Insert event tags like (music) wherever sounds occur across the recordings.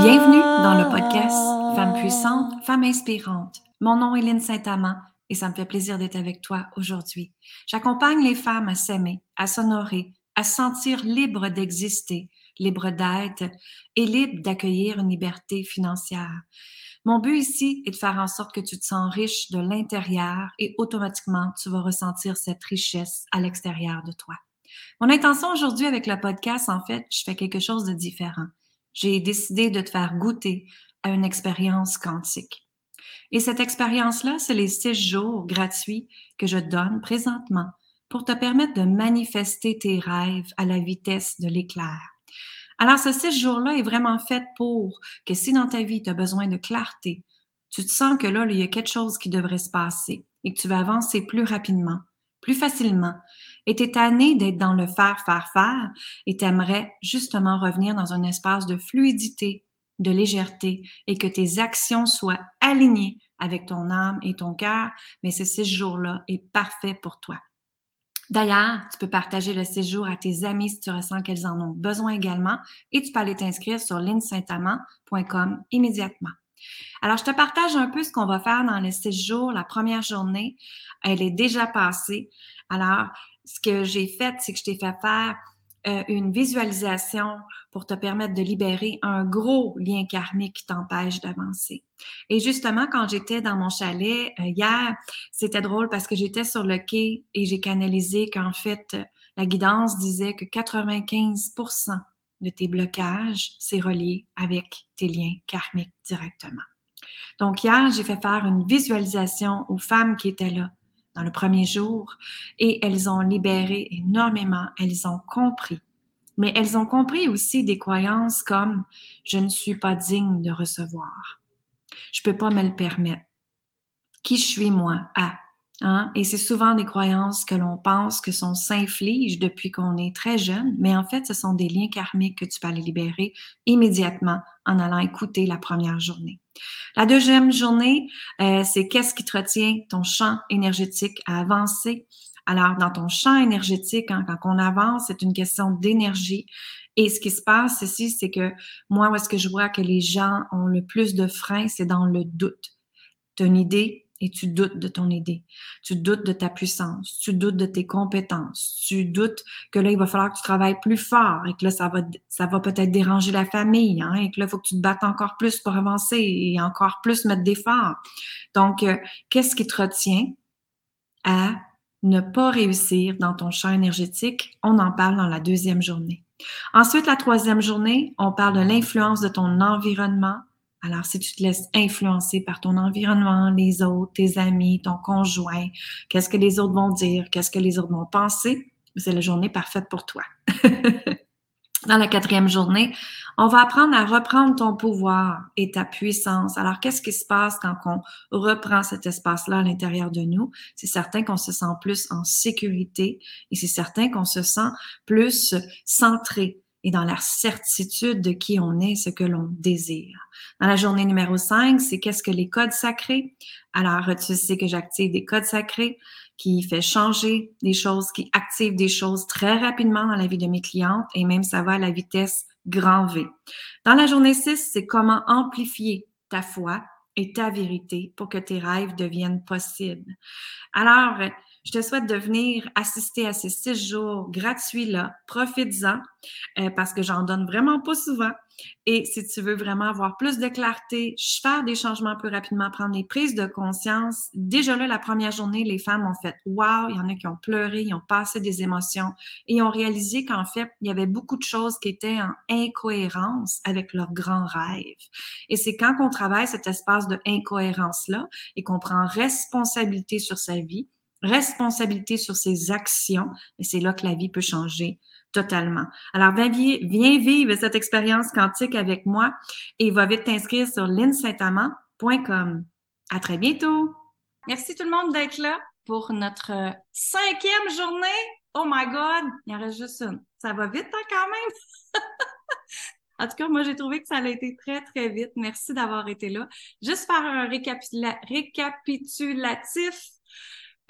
Bienvenue dans le podcast Femme puissante, Femme inspirante. Mon nom est Lynne Saint-Amand et ça me fait plaisir d'être avec toi aujourd'hui. J'accompagne les femmes à s'aimer, à s'honorer, à se sentir libres d'exister, libres d'être et libres d'accueillir une liberté financière. Mon but ici est de faire en sorte que tu te sens riche de l'intérieur et automatiquement tu vas ressentir cette richesse à l'extérieur de toi. Mon intention aujourd'hui avec le podcast, en fait, je fais quelque chose de différent. J'ai décidé de te faire goûter à une expérience quantique. Et cette expérience-là, c'est les six jours gratuits que je donne présentement pour te permettre de manifester tes rêves à la vitesse de l'éclair. Alors, ce six jours-là est vraiment fait pour que si dans ta vie, tu as besoin de clarté, tu te sens que là, il y a quelque chose qui devrait se passer et que tu vas avancer plus rapidement, plus facilement, et tu es tanné d'être dans le faire, faire, faire, et tu aimerais justement revenir dans un espace de fluidité, de légèreté, et que tes actions soient alignées avec ton âme et ton cœur, mais ce six jours-là est parfait pour toi. D'ailleurs, tu peux partager le séjour à tes amis si tu ressens qu'elles en ont besoin également et tu peux aller t'inscrire sur linsaintamant.com immédiatement. Alors, je te partage un peu ce qu'on va faire dans les séjours. La première journée, elle est déjà passée. Alors, ce que j'ai fait, c'est que je t'ai fait faire euh, une visualisation pour te permettre de libérer un gros lien karmique qui t'empêche d'avancer. Et justement, quand j'étais dans mon chalet euh, hier, c'était drôle parce que j'étais sur le quai et j'ai canalisé qu'en fait, la guidance disait que 95% de tes blocages, c'est relié avec tes liens karmiques directement. Donc hier, j'ai fait faire une visualisation aux femmes qui étaient là dans le premier jour et elles ont libéré énormément, elles ont compris. Mais elles ont compris aussi des croyances comme je ne suis pas digne de recevoir. Je peux pas me le permettre. Qui je suis moi? Ah, Hein? Et c'est souvent des croyances que l'on pense que sont s'infligent depuis qu'on est très jeune, mais en fait, ce sont des liens karmiques que tu peux aller libérer immédiatement en allant écouter la première journée. La deuxième journée, euh, c'est qu'est-ce qui te retient ton champ énergétique à avancer? Alors, dans ton champ énergétique, hein, quand on avance, c'est une question d'énergie. Et ce qui se passe ici, c'est que moi, où est-ce que je vois que les gens ont le plus de freins, c'est dans le doute. Tu as une idée, et tu doutes de ton idée, tu doutes de ta puissance, tu doutes de tes compétences, tu doutes que là, il va falloir que tu travailles plus fort et que là, ça va, ça va peut-être déranger la famille, hein, et que là, il faut que tu te battes encore plus pour avancer et encore plus mettre d'efforts. Donc, euh, qu'est-ce qui te retient à ne pas réussir dans ton champ énergétique? On en parle dans la deuxième journée. Ensuite, la troisième journée, on parle de l'influence de ton environnement alors, si tu te laisses influencer par ton environnement, les autres, tes amis, ton conjoint, qu'est-ce que les autres vont dire, qu'est-ce que les autres vont penser, c'est la journée parfaite pour toi. (laughs) Dans la quatrième journée, on va apprendre à reprendre ton pouvoir et ta puissance. Alors, qu'est-ce qui se passe quand on reprend cet espace-là à l'intérieur de nous? C'est certain qu'on se sent plus en sécurité et c'est certain qu'on se sent plus centré et dans la certitude de qui on est, ce que l'on désire. Dans la journée numéro 5, c'est qu'est-ce que les codes sacrés? Alors, tu sais que j'active des codes sacrés qui fait changer des choses, qui active des choses très rapidement dans la vie de mes clientes et même ça va à la vitesse grand V. Dans la journée 6, c'est comment amplifier ta foi et ta vérité pour que tes rêves deviennent possibles. Alors, je te souhaite de venir assister à ces six jours gratuits-là. Profites-en euh, parce que j'en donne vraiment pas souvent. Et si tu veux vraiment avoir plus de clarté, faire des changements plus rapidement, prendre des prises de conscience, déjà là, la première journée, les femmes ont fait Wow, il y en a qui ont pleuré, ils ont passé des émotions et ont réalisé qu'en fait, il y avait beaucoup de choses qui étaient en incohérence avec leurs grands rêves. Et c'est quand on travaille cet espace de incohérence-là et qu'on prend responsabilité sur sa vie, responsabilité sur ses actions, et c'est là que la vie peut changer totalement. Alors, viens, vivre cette expérience quantique avec moi et va vite t'inscrire sur linsaintamant.com. À très bientôt. Merci tout le monde d'être là pour notre cinquième journée. Oh my God, il y en reste juste une. Ça va vite hein, quand même. (laughs) en tout cas, moi, j'ai trouvé que ça a été très, très vite. Merci d'avoir été là. Juste faire un récapitulatif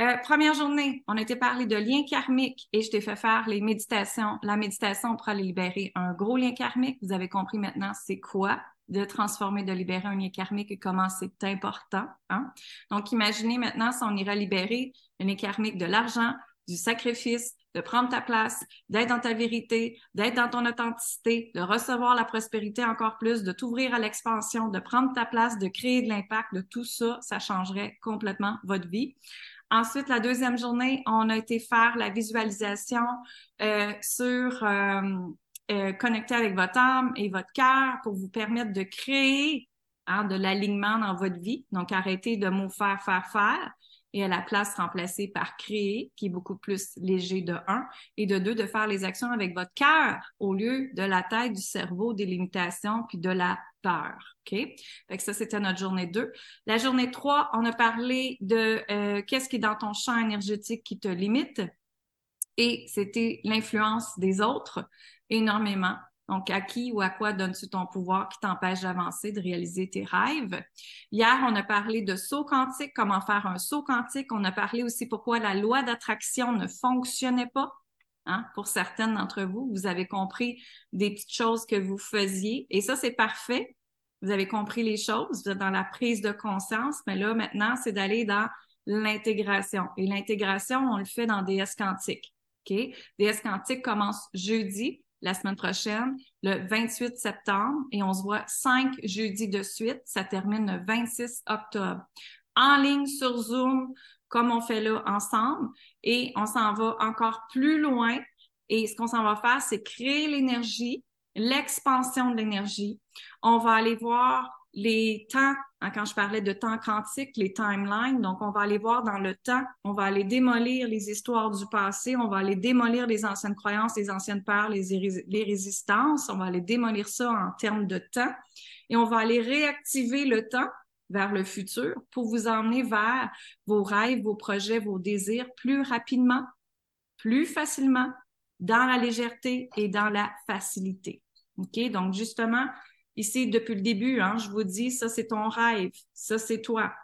euh, première journée, on a été parlé de liens karmiques et je t'ai fait faire les méditations. La méditation pour aller libérer un gros lien karmique. Vous avez compris maintenant c'est quoi de transformer, de libérer un lien karmique et comment c'est important. Hein? Donc, imaginez maintenant si on irait libérer un lien karmique de l'argent, du sacrifice, de prendre ta place, d'être dans ta vérité, d'être dans ton authenticité, de recevoir la prospérité encore plus, de t'ouvrir à l'expansion, de prendre ta place, de créer de l'impact, de tout ça, ça changerait complètement votre vie. Ensuite, la deuxième journée, on a été faire la visualisation euh, sur euh, euh, connecter avec votre âme et votre cœur pour vous permettre de créer hein, de l'alignement dans votre vie. Donc, arrêtez de mot faire, faire, faire et à la place remplacer par créer, qui est beaucoup plus léger de un, et de deux, de faire les actions avec votre cœur au lieu de la tête, du cerveau, des limitations, puis de la peur. OK? Fait que ça, c'était notre journée 2. La journée 3, on a parlé de euh, qu'est-ce qui est dans ton champ énergétique qui te limite? Et c'était l'influence des autres énormément. Donc, à qui ou à quoi donnes-tu ton pouvoir qui t'empêche d'avancer, de réaliser tes rêves? Hier, on a parlé de saut quantique, comment faire un saut quantique. On a parlé aussi pourquoi la loi d'attraction ne fonctionnait pas. Hein? Pour certaines d'entre vous, vous avez compris des petites choses que vous faisiez. Et ça, c'est parfait. Vous avez compris les choses, vous êtes dans la prise de conscience, mais là, maintenant, c'est d'aller dans l'intégration. Et l'intégration, on le fait dans DS quantique. OK? DS quantique commence jeudi la semaine prochaine, le 28 septembre, et on se voit cinq jeudis de suite. Ça termine le 26 octobre. En ligne sur Zoom, comme on fait là ensemble, et on s'en va encore plus loin. Et ce qu'on s'en va faire, c'est créer l'énergie, l'expansion de l'énergie. On va aller voir les temps, hein, quand je parlais de temps quantique, les timelines, donc on va aller voir dans le temps, on va aller démolir les histoires du passé, on va aller démolir les anciennes croyances, les anciennes peurs, les, les résistances, on va aller démolir ça en termes de temps et on va aller réactiver le temps vers le futur pour vous emmener vers vos rêves, vos projets, vos désirs plus rapidement, plus facilement, dans la légèreté et dans la facilité. OK? Donc, justement, Ici, depuis le début, hein, je vous dis, ça, c'est ton rêve, ça, c'est toi.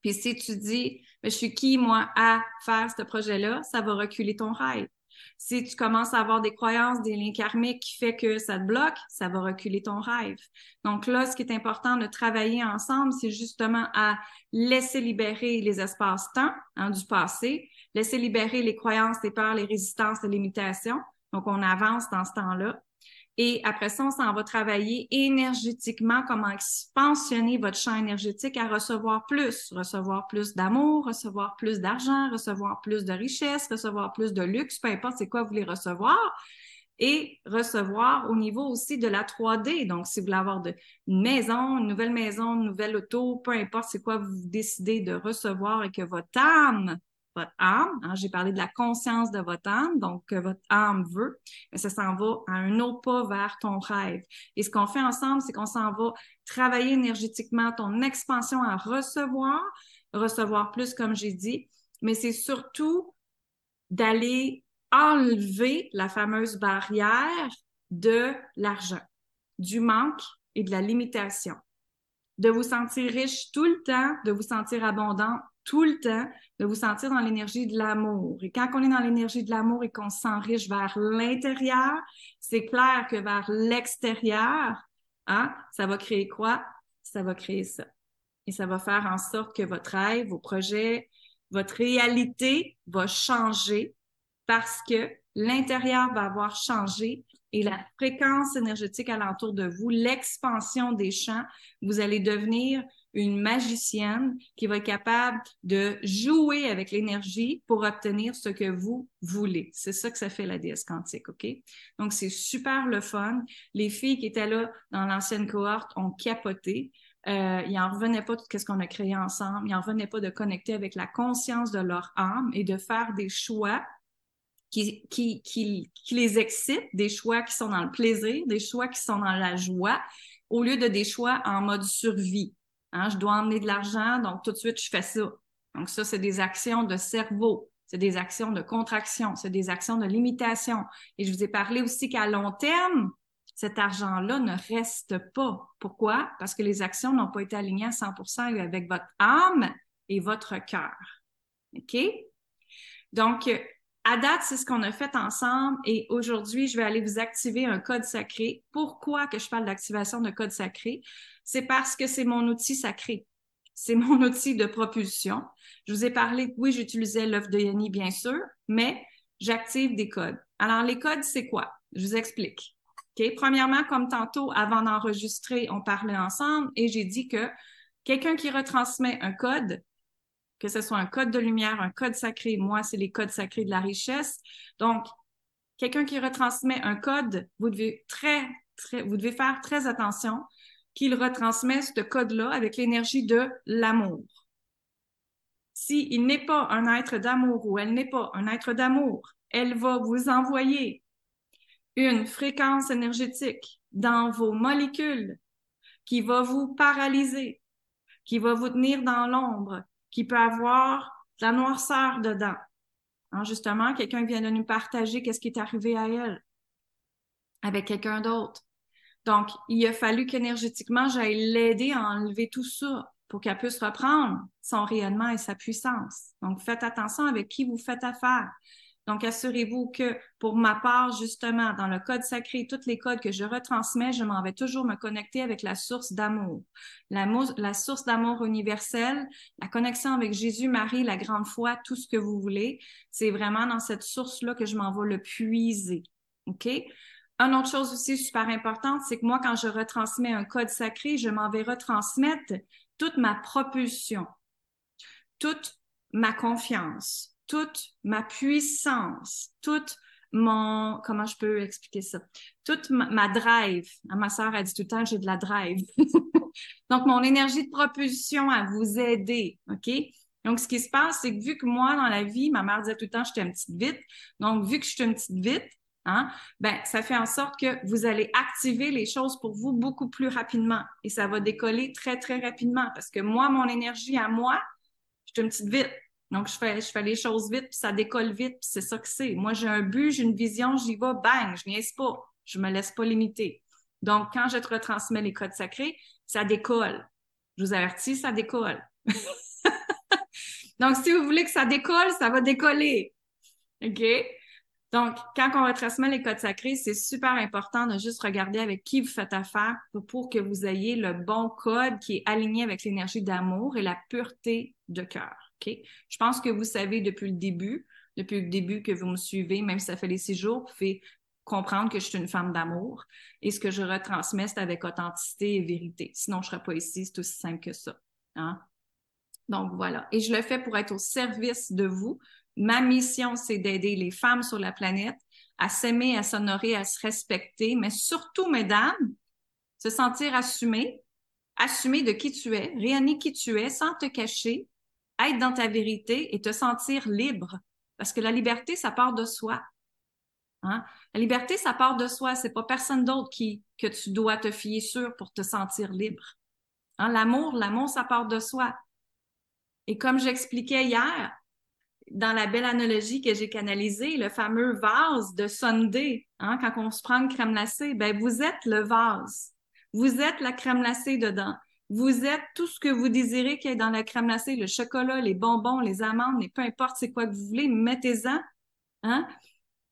Puis si tu dis, mais je suis qui, moi, à faire ce projet-là, ça va reculer ton rêve. Si tu commences à avoir des croyances, des liens karmiques qui fait que ça te bloque, ça va reculer ton rêve. Donc là, ce qui est important de travailler ensemble, c'est justement à laisser libérer les espaces-temps hein, du passé, laisser libérer les croyances, les peurs, les résistances, les limitations. Donc, on avance dans ce temps-là et après ça, on s'en va travailler énergétiquement, comment expansionner votre champ énergétique à recevoir plus, recevoir plus d'amour, recevoir plus d'argent, recevoir plus de richesse, recevoir plus de luxe, peu importe c'est quoi vous voulez recevoir. Et recevoir au niveau aussi de la 3D. Donc, si vous voulez avoir de, une maison, une nouvelle maison, une nouvelle auto, peu importe c'est quoi vous décidez de recevoir et que votre âme votre âme. Hein, j'ai parlé de la conscience de votre âme, donc que votre âme veut, mais ça s'en va à un autre pas vers ton rêve. Et ce qu'on fait ensemble, c'est qu'on s'en va travailler énergétiquement ton expansion à recevoir, recevoir plus, comme j'ai dit, mais c'est surtout d'aller enlever la fameuse barrière de l'argent, du manque et de la limitation de vous sentir riche tout le temps, de vous sentir abondant tout le temps, de vous sentir dans l'énergie de l'amour. Et quand on est dans l'énergie de l'amour et qu'on se sent riche vers l'intérieur, c'est clair que vers l'extérieur, hein, ça va créer quoi? Ça va créer ça. Et ça va faire en sorte que votre rêve, vos projets, votre réalité va changer parce que l'intérieur va avoir changé et la fréquence énergétique alentour de vous, l'expansion des champs, vous allez devenir une magicienne qui va être capable de jouer avec l'énergie pour obtenir ce que vous voulez. C'est ça que ça fait la déesse quantique, OK? Donc, c'est super le fun. Les filles qui étaient là dans l'ancienne cohorte ont capoté. Euh, ils n'en revenaient pas de tout ce qu'on a créé ensemble. Ils n'en revenaient pas de connecter avec la conscience de leur âme et de faire des choix qui, qui, qui, qui les excitent, des choix qui sont dans le plaisir, des choix qui sont dans la joie, au lieu de des choix en mode survie. Hein, je dois emmener de l'argent, donc tout de suite, je fais ça. Donc ça, c'est des actions de cerveau, c'est des actions de contraction, c'est des actions de limitation. Et je vous ai parlé aussi qu'à long terme, cet argent-là ne reste pas. Pourquoi? Parce que les actions n'ont pas été alignées à 100% avec votre âme et votre cœur. OK? Donc, à date, c'est ce qu'on a fait ensemble et aujourd'hui, je vais aller vous activer un code sacré. Pourquoi que je parle d'activation de code sacré? C'est parce que c'est mon outil sacré. C'est mon (laughs) outil de propulsion. Je vous ai parlé, oui, j'utilisais l'œuf de Yanni, bien sûr, mais j'active des codes. Alors, les codes, c'est quoi? Je vous explique. OK? Premièrement, comme tantôt, avant d'enregistrer, on parlait ensemble et j'ai dit que quelqu'un qui retransmet un code, que ce soit un code de lumière, un code sacré, moi, c'est les codes sacrés de la richesse. Donc, quelqu'un qui retransmet un code, vous devez très, vous devez faire très attention qu'il retransmet ce code-là avec l'énergie de l'amour. S'il n'est pas un être d'amour ou elle n'est pas un être d'amour, elle va vous envoyer une fréquence énergétique dans vos molécules qui va vous paralyser, qui va vous tenir dans l'ombre, qui peut avoir de la noirceur dedans. Hein, justement, quelqu'un vient de nous partager qu'est-ce qui est arrivé à elle avec quelqu'un d'autre. Donc, il a fallu qu'énergétiquement, j'aille l'aider à enlever tout ça pour qu'elle puisse reprendre son rayonnement et sa puissance. Donc, faites attention avec qui vous faites affaire. Donc, assurez-vous que pour ma part, justement, dans le code sacré, tous les codes que je retransmets, je m'en vais toujours me connecter avec la source d'amour. La, source d'amour universelle, la connexion avec Jésus, Marie, la grande foi, tout ce que vous voulez. C'est vraiment dans cette source-là que je m'en vais le puiser. OK? Une autre chose aussi super importante, c'est que moi, quand je retransmets un code sacré, je m'en vais retransmettre toute ma propulsion, toute ma confiance, toute ma puissance, toute mon, comment je peux expliquer ça? Toute ma, drive. Ah, ma sœur a dit tout le temps, j'ai de la drive. (laughs) Donc, mon énergie de propulsion à vous aider, OK? Donc, ce qui se passe, c'est que vu que moi, dans la vie, ma mère disait tout le temps, j'étais une petite vite. Donc, vu que je suis une petite vite, hein, ben, ça fait en sorte que vous allez activer les choses pour vous beaucoup plus rapidement. Et ça va décoller très, très rapidement. Parce que moi, mon énergie à moi, je suis une petite vite. Donc, je fais, je fais les choses vite, puis ça décolle vite, puis c'est ça que c'est. Moi, j'ai un but, j'ai une vision, j'y vais, bang, je niaise pas. Je me laisse pas limiter. Donc, quand je te retransmets les codes sacrés, ça décolle. Je vous avertis, ça décolle. (laughs) Donc, si vous voulez que ça décolle, ça va décoller. OK? Donc, quand on retransmet les codes sacrés, c'est super important de juste regarder avec qui vous faites affaire pour, pour que vous ayez le bon code qui est aligné avec l'énergie d'amour et la pureté de cœur. Je pense que vous savez depuis le début, depuis le début que vous me suivez, même si ça fait les six jours, vous pouvez comprendre que je suis une femme d'amour. Et ce que je retransmets, c'est avec authenticité et vérité. Sinon, je ne serais pas ici, c'est aussi simple que ça. Hein? Donc voilà. Et je le fais pour être au service de vous. Ma mission, c'est d'aider les femmes sur la planète à s'aimer, à s'honorer, à se respecter, mais surtout, mesdames, se sentir assumées, assumer de qui tu es, réanimer qui tu es sans te cacher, être dans ta vérité et te sentir libre. Parce que la liberté, ça part de soi. Hein? La liberté, ça part de soi. C'est pas personne d'autre qui que tu dois te fier sur pour te sentir libre. Hein? L'amour, l'amour, ça part de soi. Et comme j'expliquais hier, dans la belle analogie que j'ai canalisée, le fameux vase de Sunday, hein, quand on se prend une crème glacée, ben vous êtes le vase. Vous êtes la crème glacée dedans. Vous êtes tout ce que vous désirez qu'il y ait dans la crème glacée, le chocolat, les bonbons, les amandes, mais peu importe c'est quoi que vous voulez, mettez-en. Hein?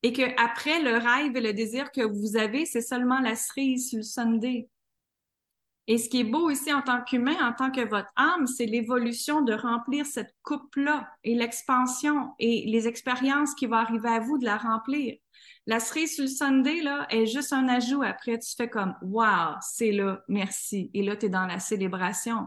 Et que après le rêve et le désir que vous avez, c'est seulement la cerise sur le Sunday. Et ce qui est beau ici en tant qu'humain, en tant que votre âme, c'est l'évolution de remplir cette coupe-là et l'expansion et les expériences qui vont arriver à vous de la remplir. La cerise sur le Sunday, là, est juste un ajout. Après, tu fais comme, wow, c'est là, merci. Et là, tu es dans la célébration.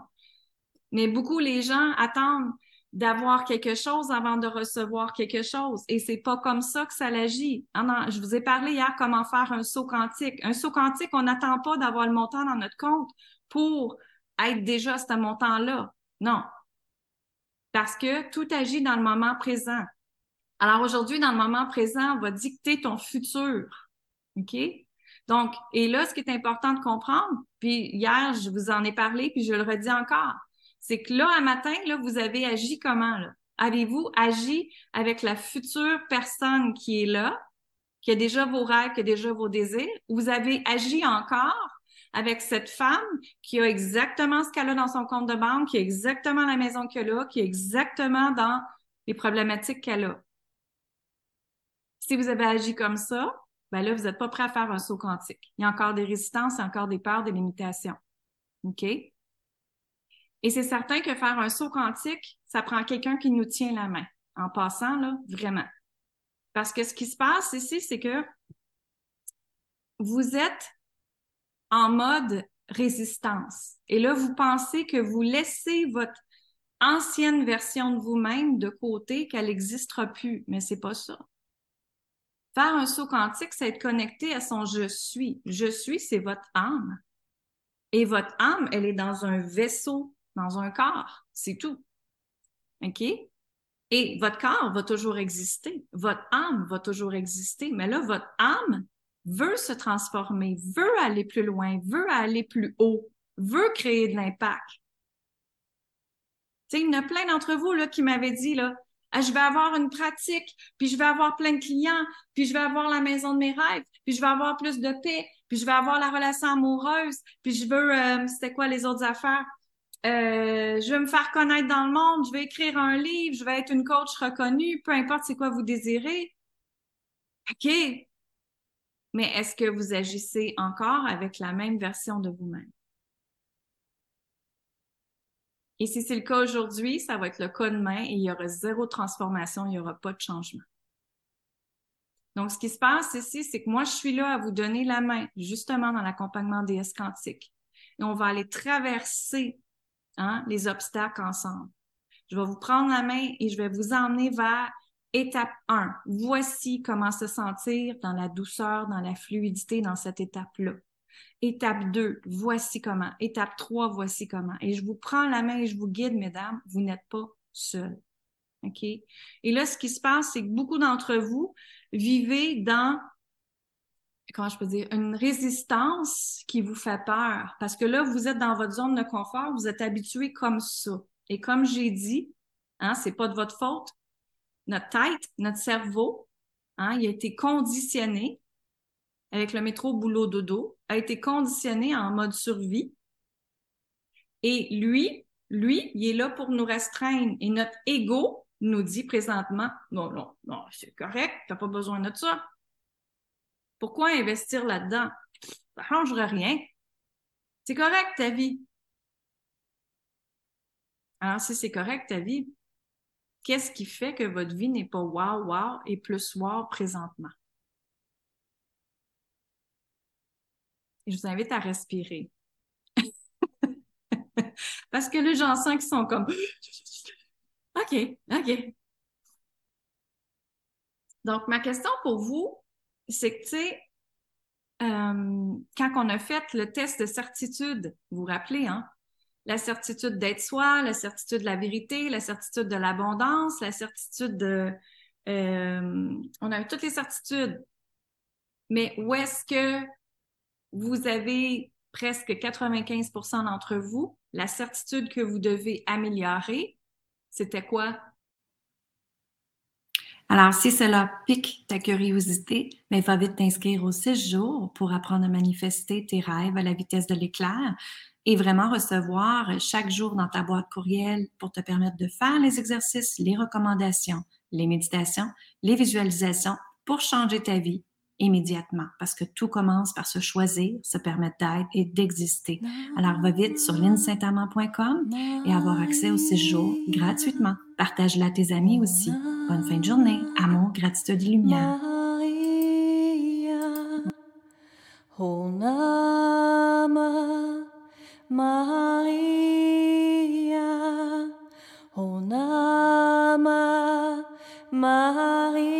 Mais beaucoup, les gens attendent d'avoir quelque chose avant de recevoir quelque chose. Et c'est pas comme ça que ça agit. Ah je vous ai parlé hier comment faire un saut quantique. Un saut quantique, on n'attend pas d'avoir le montant dans notre compte pour être déjà à ce montant-là. Non. Parce que tout agit dans le moment présent. Alors aujourd'hui, dans le moment présent, va dicter ton futur. OK? Donc, et là, ce qui est important de comprendre, puis hier, je vous en ai parlé, puis je le redis encore, c'est que là, un matin, là, vous avez agi comment? Là? Avez-vous agi avec la future personne qui est là, qui a déjà vos rêves, qui a déjà vos désirs? Ou vous avez agi encore avec cette femme qui a exactement ce qu'elle a dans son compte de banque, qui a exactement la maison qu'elle a, qui est exactement dans les problématiques qu'elle a? Si vous avez agi comme ça, ben là, vous n'êtes pas prêt à faire un saut quantique. Il y a encore des résistances, il y a encore des peurs, des limitations. OK? Et c'est certain que faire un saut quantique, ça prend quelqu'un qui nous tient la main. En passant, là, vraiment. Parce que ce qui se passe ici, c'est que vous êtes en mode résistance. Et là, vous pensez que vous laissez votre ancienne version de vous-même de côté, qu'elle n'existera plus. Mais c'est pas ça. Faire un saut quantique, c'est être connecté à son je suis. Je suis, c'est votre âme. Et votre âme, elle est dans un vaisseau, dans un corps. C'est tout. OK? Et votre corps va toujours exister. Votre âme va toujours exister. Mais là, votre âme veut se transformer, veut aller plus loin, veut aller plus haut, veut créer de l'impact. Tu sais, il y en a plein d'entre vous là, qui m'avaient dit, là, ah, je vais avoir une pratique, puis je vais avoir plein de clients, puis je vais avoir la maison de mes rêves, puis je vais avoir plus de paix, puis je vais avoir la relation amoureuse, puis je veux, euh, c'était quoi les autres affaires? Euh, je vais me faire connaître dans le monde, je vais écrire un livre, je vais être une coach reconnue, peu importe c'est quoi vous désirez. OK. Mais est-ce que vous agissez encore avec la même version de vous-même? Et si c'est le cas aujourd'hui, ça va être le cas demain et il y aura zéro transformation, il n'y aura pas de changement. Donc, ce qui se passe ici, c'est que moi, je suis là à vous donner la main, justement dans l'accompagnement DS quantique. Et on va aller traverser hein, les obstacles ensemble. Je vais vous prendre la main et je vais vous emmener vers étape 1. Voici comment se sentir dans la douceur, dans la fluidité, dans cette étape-là. Étape 2, voici comment. Étape 3, voici comment. Et je vous prends la main et je vous guide, mesdames, vous n'êtes pas seules. OK? Et là, ce qui se passe, c'est que beaucoup d'entre vous vivez dans, comment je peux dire, une résistance qui vous fait peur. Parce que là, vous êtes dans votre zone de confort, vous êtes habitué comme ça. Et comme j'ai dit, hein, c'est pas de votre faute. Notre tête, notre cerveau, hein, il a été conditionné avec le métro boulot dodo, a été conditionné en mode survie. Et lui, lui, il est là pour nous restreindre. Et notre ego nous dit présentement, non, non, non, c'est correct, t'as pas besoin de ça. Pourquoi investir là-dedans? Ça changera rien. C'est correct ta vie. Alors, si c'est correct ta vie, qu'est-ce qui fait que votre vie n'est pas wow, wow et plus wow présentement? Je vous invite à respirer. (laughs) Parce que les gens sentent qu'ils sont comme (gasps) OK, OK. Donc, ma question pour vous, c'est que, tu sais, euh, quand on a fait le test de certitude, vous vous rappelez, hein? La certitude d'être soi, la certitude de la vérité, la certitude de l'abondance, la certitude de... Euh, on a eu toutes les certitudes. Mais où est-ce que vous avez presque 95% d'entre vous, la certitude que vous devez améliorer, c'était quoi? Alors, si cela pique ta curiosité, mais va vite t'inscrire aux six jours pour apprendre à manifester tes rêves à la vitesse de l'éclair et vraiment recevoir chaque jour dans ta boîte courriel pour te permettre de faire les exercices, les recommandations, les méditations, les visualisations pour changer ta vie immédiatement parce que tout commence par se choisir, se permettre d'être et d'exister. Alors, va vite sur linsaintamant.com et avoir accès aux séjours gratuitement. Partage-la à tes amis aussi. Bonne fin de journée. Amour, gratitude et lumière. Maria.